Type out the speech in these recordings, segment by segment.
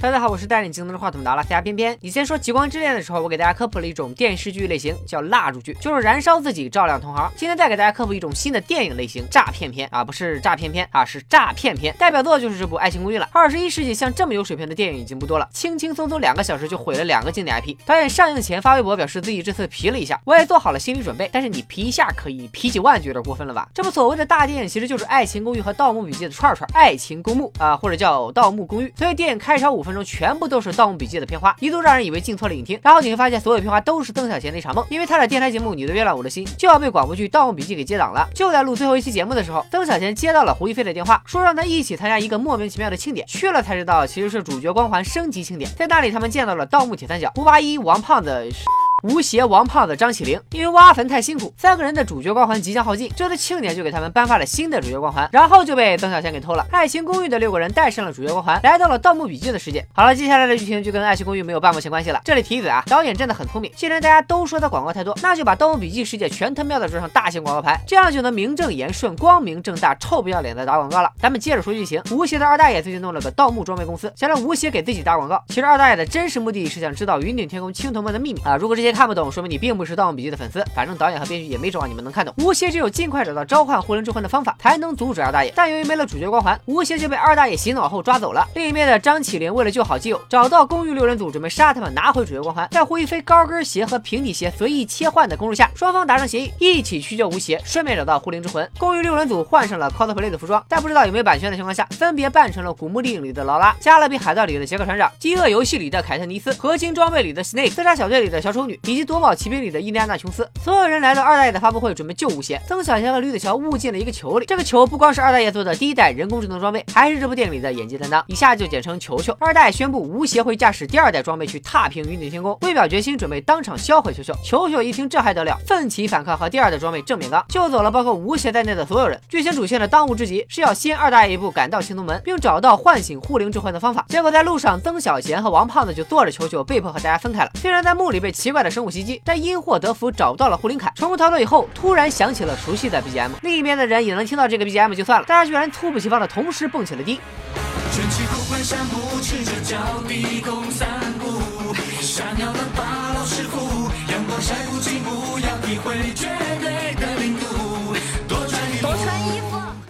大家好，我是带领精通的话筒的阿拉斯加边边。以前说《极光之恋》的时候，我给大家科普了一种电视剧类型，叫蜡烛剧，就是燃烧自己照亮同行。今天再给大家科普一种新的电影类型——诈骗片啊，不是诈骗片啊，是诈骗片。代表作就是这部《爱情公寓》了。二十一世纪像这么有水平的电影已经不多了，轻轻松松两个小时就毁了两个经典 IP。导演上映前发微博表示自己这次皮了一下，我也做好了心理准备。但是你皮一下可以，皮几万就有点过分了吧？这部所谓的大电影其实就是《爱情公寓》和《盗墓笔记》的串串，《爱情公墓》啊，或者叫《盗墓公寓》。所以电影开场五分分钟全部都是。《盗墓笔记》的片花一度让人以为进错了影厅，然后你会发现所有片花都是曾小贤的一场梦，因为他的电台节目《你的月亮我的心》就要被广播剧《盗墓笔记》给接档了。就在录最后一期节目的时候，曾小贤接到了胡一菲的电话，说让他一起参加一个莫名其妙的庆典。去了才知道，其实是主角光环升级庆典，在那里他们见到了盗墓铁三角胡八一、王胖子。吴邪、王胖子、张起灵，因为挖坟太辛苦，三个人的主角光环即将耗尽，这次庆典就给他们颁发了新的主角光环，然后就被曾小贤给偷了。爱情公寓的六个人带上了主角光环，来到了盗墓笔记的世界。好了，接下来的剧情就跟爱情公寓没有半毛钱关系了。这里提一嘴啊，导演真的很聪明，既然大家都说他广告太多，那就把盗墓笔记世界全他喵的装上大型广告牌，这样就能名正言顺、光明正大、臭不要脸的打广告了。咱们接着说剧情，吴邪的二大爷最近弄了个盗墓装备公司，想让吴邪给自己打广告。其实二大爷的真实目的是想知道云顶天宫青铜门的秘密啊。如果这些看不懂，说明你并。不是《盗墓笔记》的粉丝，反正导演和编剧也没指望你们能看懂。吴邪只有尽快找到召唤护灵之魂的方法，才能阻止二大爷。但由于没了主角光环，吴邪就被二大爷洗脑后抓走了。另一边的张起灵为了救好基友，找到公寓六人组，准备杀他们，拿回主角光环。在胡一菲高跟鞋和平底鞋随意切换的攻势下，双方达成协议，一起去救吴邪，顺便找到护灵之魂。公寓六人组换上了 cosplay 的服装，在不知道有没有版权的情况下，分别扮成了古墓丽影里的劳拉、加勒比海盗里的杰克船长、饥饿游戏里的凯特尼斯、合金装备里的 Snake、自杀小队里的小丑女，以及夺宝奇兵里的印第安纳琼斯。所有人来到二大爷的发布会，准备救吴邪。曾小贤和吕子乔误进了一个球里，这个球不光是二大爷做的第一代人工智能装备，还是这部电影里的演技担当，以下就简称球球。二大爷宣布吴邪会驾驶第二代装备去踏平云顶天宫，为表决心，准备当场销毁球球。球球一听这还得了，奋起反抗，和第二代装备正面刚，救走了包括吴邪在内的所有人。剧情主线的当务之急是要先二大爷一步赶到青铜门，并找到唤醒护灵之魂的方法。结果在路上，曾小贤和王胖子就坐着球球，被迫和大家分开了。虽然在墓里被奇怪的生物袭击，但因祸得福找。到了护林凯，成功逃脱以后，突然响起了熟悉的 BGM。另一边的人也能听到这个 BGM 就算了，大家居然猝不及防的同时蹦起了迪。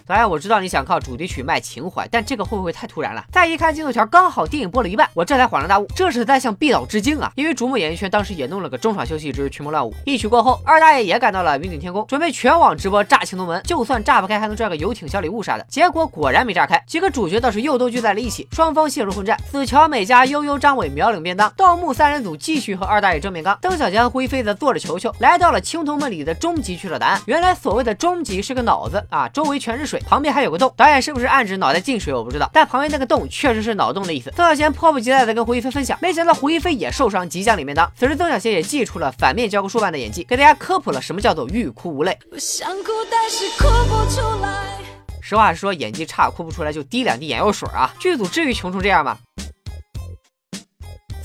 导演，我知道你想靠主题曲卖情怀，但这个会不会太突然了？再一看进度条，刚好电影播了一半，我这才恍然大悟，这是在向毕导致敬啊！因为瞩目演艺圈当时也弄了个中场休息之群魔乱舞，一曲过后，二大爷也赶到了云顶天宫，准备全网直播炸青铜门，就算炸不开，还能赚个游艇小礼物啥的。结果果然没炸开，几个主角倒是又都聚在了一起，双方陷入混战。子乔、美嘉、悠悠、张伟秒领便当，盗墓三人组继续和二大爷正面刚。邓小强、灰飞则坐着球球，来到了青铜门里的终极去找答案。原来所谓的终极是个脑子啊，周围全是水。旁边还有个洞，导演是不是暗指脑袋进水？我不知道，但旁边那个洞确实是脑洞的意思。曾小贤迫不及待的跟胡一菲分享，没想到胡一菲也受伤，即将里面当。此时曾小贤也祭出了反面教科书般的演技，给大家科普了什么叫做欲哭无泪。我想哭，但是哭不出来实话实说，演技差哭不出来就滴两滴眼药水啊！剧组至于穷成这样吗？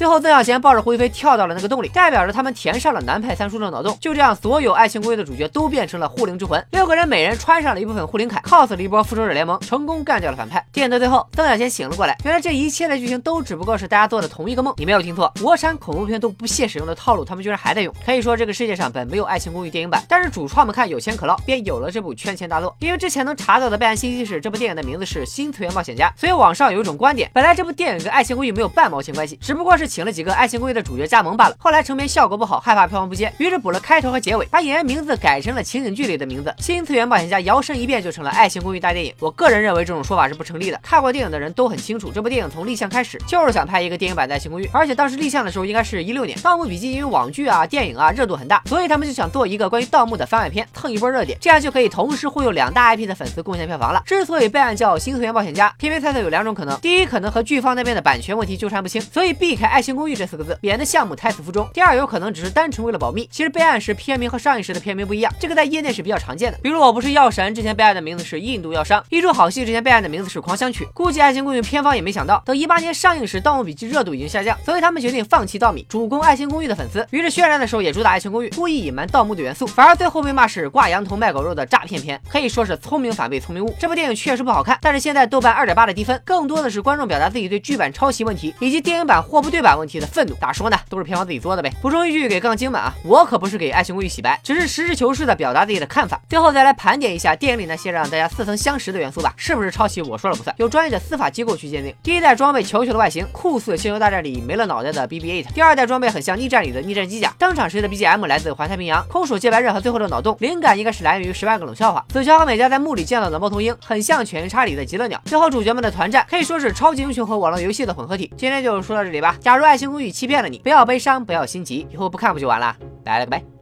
最后，曾小贤抱着胡一菲跳到了那个洞里，代表着他们填上了南派三叔的脑洞。就这样，所有爱情公寓的主角都变成了护灵之魂。六个人每人穿上了一部分护灵铠，cos 了一波复仇者联盟，成功干掉了反派。电影的最后，曾小贤醒了过来，原来这一切的剧情都只不过是大家做的同一个梦。你没有听错，国产恐怖片都不屑使用的套路，他们居然还在用。可以说，这个世界上本没有爱情公寓电影版，但是主创们看有钱可捞，便有了这部圈钱大作。因为之前能查到的备案信息是，这部电影的名字是《新次元冒险家》，所以网上有一种观点，本来这部电影跟爱情公寓没有半毛钱关系，只不过是请了几个爱情。公寓的主角加盟罢了，后来成片效果不好，害怕票房不接，于是补了开头和结尾，把演员名字改成了情景剧里的名字。新次元冒险家摇身一变就成了爱情公寓大电影。我个人认为这种说法是不成立的。看过电影的人都很清楚，这部电影从立项开始就是想拍一个电影版的爱情公寓，而且当时立项的时候应该是一六年。盗墓笔记因为网剧啊、电影啊热度很大，所以他们就想做一个关于盗墓的番外篇，蹭一波热点，这样就可以同时忽悠两大 IP 的粉丝贡献票房了。之所以备案叫新次元冒险家，偏偏猜测有两种可能：第一，可能和剧方那边的版权问题纠缠不清，所以避开爱爱情公寓”这四个字，免得项目胎死腹中。第二，有可能只是单纯为了保密。其实备案时片名和上映时的片名不一样，这个在业内是比较常见的。比如我不是药神之前备案的名字是印度药商，一出好戏之前备案的名字是狂想曲。估计《爱情公寓》片方也没想到，等一八年上映时，《盗墓笔记》热度已经下降，所以他们决定放弃盗米，主攻《爱情公寓》的粉丝。于是渲染的时候也主打《爱情公寓》，故意隐瞒盗墓的元素，反而最后被骂是挂羊头卖狗肉的诈骗片，可以说是聪明反被聪明误。这部电影确实不好看，但是现在豆瓣二点八的低分，更多的是观众表达自己对剧版抄袭问题以及电影版货不对版问题的愤怒。咋说呢？都是片方自己做的呗。补充一句，给杠精们啊，我可不是给《爱情公寓》洗白，只是实事求是的表达自己的看法。最后再来盘点一下电影里那些让大家似曾相识的元素吧，是不是抄袭？我说了不算，有专业的司法机构去鉴定。第一代装备球球的外形，酷似《星球大战》里没了脑袋的 BB-8。第二代装备很像逆战里的逆战机甲。登场时的 BGM 来自《环太平洋》，空手接白刃和最后的脑洞灵感应该是来源于《十万个冷笑话》。子乔和美嘉在墓里见到的猫头鹰，很像《犬夜叉》里的极乐鸟。最后主角们的团战可以说是超级英雄和网络游戏的混合体。今天就说到这里吧。假如《爱情公寓》欺骗了你，不要悲伤，不要心急，以后不看不就完了？拜了个拜。